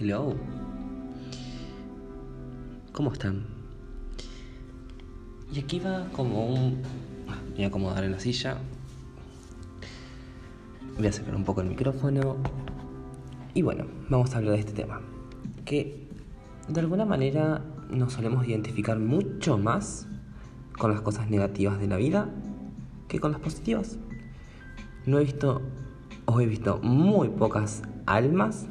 Hello. ¿Cómo están? Y aquí va como un... Voy a acomodar en la silla. Voy a sacar un poco el micrófono. Y bueno, vamos a hablar de este tema. Que de alguna manera nos solemos identificar mucho más con las cosas negativas de la vida que con las positivas. No he visto, o he visto muy pocas almas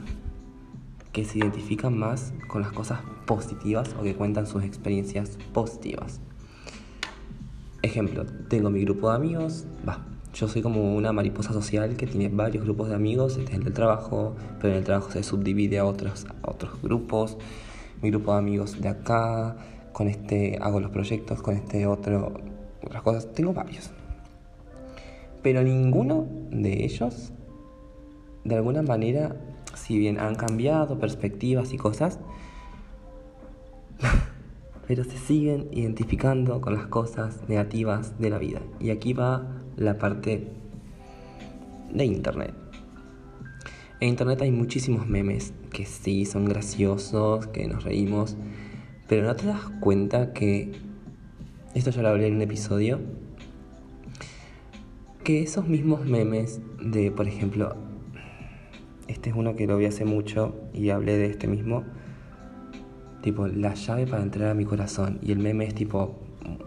que se identifican más con las cosas positivas o que cuentan sus experiencias positivas. Ejemplo, tengo mi grupo de amigos, va, yo soy como una mariposa social que tiene varios grupos de amigos, este es el del trabajo, pero en el trabajo se subdivide a otros, otros grupos. Mi grupo de amigos de acá, con este hago los proyectos, con este otro, otras cosas. Tengo varios. Pero ninguno de ellos, de alguna manera, si bien han cambiado perspectivas y cosas, pero se siguen identificando con las cosas negativas de la vida. Y aquí va la parte de Internet. En Internet hay muchísimos memes que sí son graciosos, que nos reímos, pero no te das cuenta que, esto ya lo hablé en un episodio, que esos mismos memes de, por ejemplo, este es uno que lo vi hace mucho y hablé de este mismo. Tipo, la llave para entrar a mi corazón. Y el meme es tipo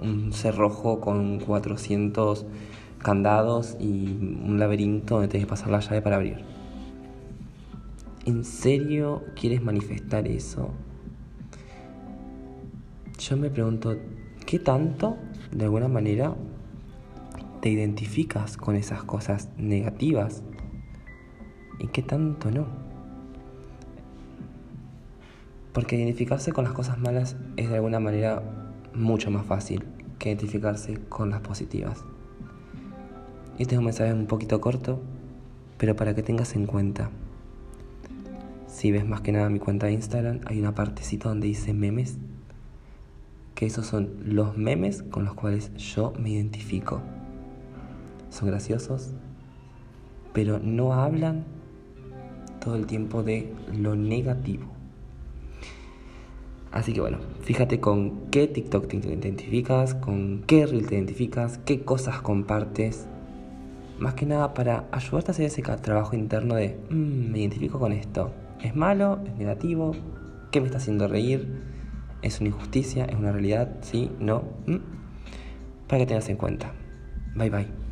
un cerrojo con 400 candados y un laberinto donde tienes que pasar la llave para abrir. ¿En serio quieres manifestar eso? Yo me pregunto, ¿qué tanto, de alguna manera, te identificas con esas cosas negativas y qué tanto no. Porque identificarse con las cosas malas es de alguna manera mucho más fácil que identificarse con las positivas. Este es un mensaje un poquito corto, pero para que tengas en cuenta. Si ves más que nada mi cuenta de Instagram, hay una partecita donde dice memes, que esos son los memes con los cuales yo me identifico. Son graciosos, pero no hablan todo el tiempo de lo negativo. Así que bueno, fíjate con qué TikTok te identificas, con qué reel te identificas, qué cosas compartes. Más que nada para ayudarte a hacer ese trabajo interno de, mm, me identifico con esto. ¿Es malo? ¿Es negativo? ¿Qué me está haciendo reír? ¿Es una injusticia? ¿Es una realidad? ¿Sí? ¿No? ¿Mm? Para que tengas en cuenta. Bye bye.